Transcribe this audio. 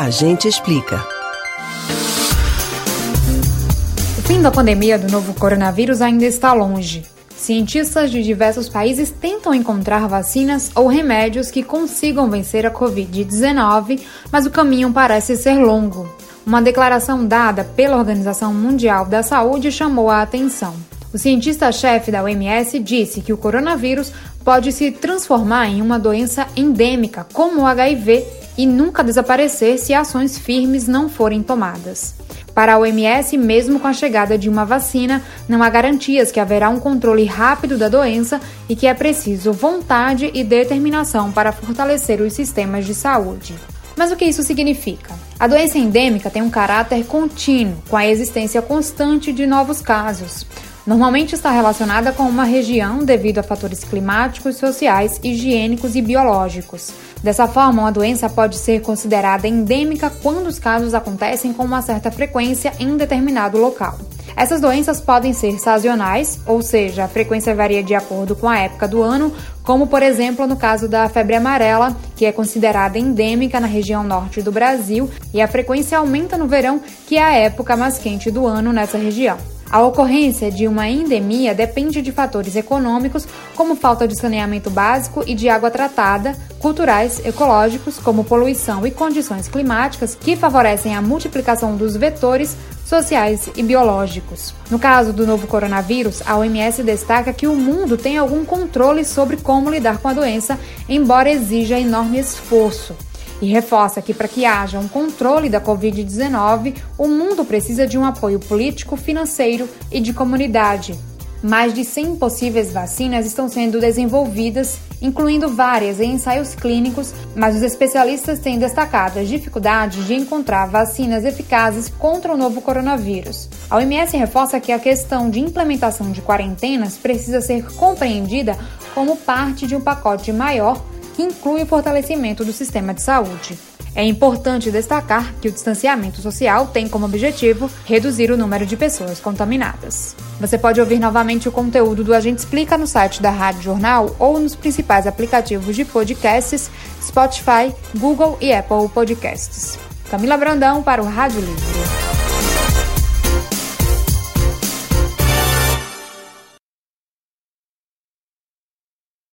A gente explica. O fim da pandemia do novo coronavírus ainda está longe. Cientistas de diversos países tentam encontrar vacinas ou remédios que consigam vencer a Covid-19, mas o caminho parece ser longo. Uma declaração dada pela Organização Mundial da Saúde chamou a atenção. O cientista-chefe da OMS disse que o coronavírus pode se transformar em uma doença endêmica, como o HIV, e nunca desaparecer se ações firmes não forem tomadas. Para a OMS, mesmo com a chegada de uma vacina, não há garantias que haverá um controle rápido da doença e que é preciso vontade e determinação para fortalecer os sistemas de saúde. Mas o que isso significa? A doença endêmica tem um caráter contínuo, com a existência constante de novos casos. Normalmente está relacionada com uma região devido a fatores climáticos, sociais, higiênicos e biológicos. Dessa forma, uma doença pode ser considerada endêmica quando os casos acontecem com uma certa frequência em determinado local. Essas doenças podem ser sazonais, ou seja, a frequência varia de acordo com a época do ano, como por exemplo no caso da febre amarela, que é considerada endêmica na região norte do Brasil, e a frequência aumenta no verão, que é a época mais quente do ano nessa região. A ocorrência de uma endemia depende de fatores econômicos, como falta de saneamento básico e de água tratada, culturais, ecológicos, como poluição e condições climáticas, que favorecem a multiplicação dos vetores sociais e biológicos. No caso do novo coronavírus, a OMS destaca que o mundo tem algum controle sobre como lidar com a doença, embora exija enorme esforço e reforça que para que haja um controle da Covid-19, o mundo precisa de um apoio político, financeiro e de comunidade. Mais de 100 possíveis vacinas estão sendo desenvolvidas, incluindo várias em ensaios clínicos, mas os especialistas têm destacado as dificuldades de encontrar vacinas eficazes contra o novo coronavírus. A OMS reforça que a questão de implementação de quarentenas precisa ser compreendida como parte de um pacote maior que inclui o fortalecimento do sistema de saúde. É importante destacar que o distanciamento social tem como objetivo reduzir o número de pessoas contaminadas. Você pode ouvir novamente o conteúdo do Agente Explica no site da Rádio Jornal ou nos principais aplicativos de podcasts Spotify, Google e Apple Podcasts. Camila Brandão para o Rádio Livre.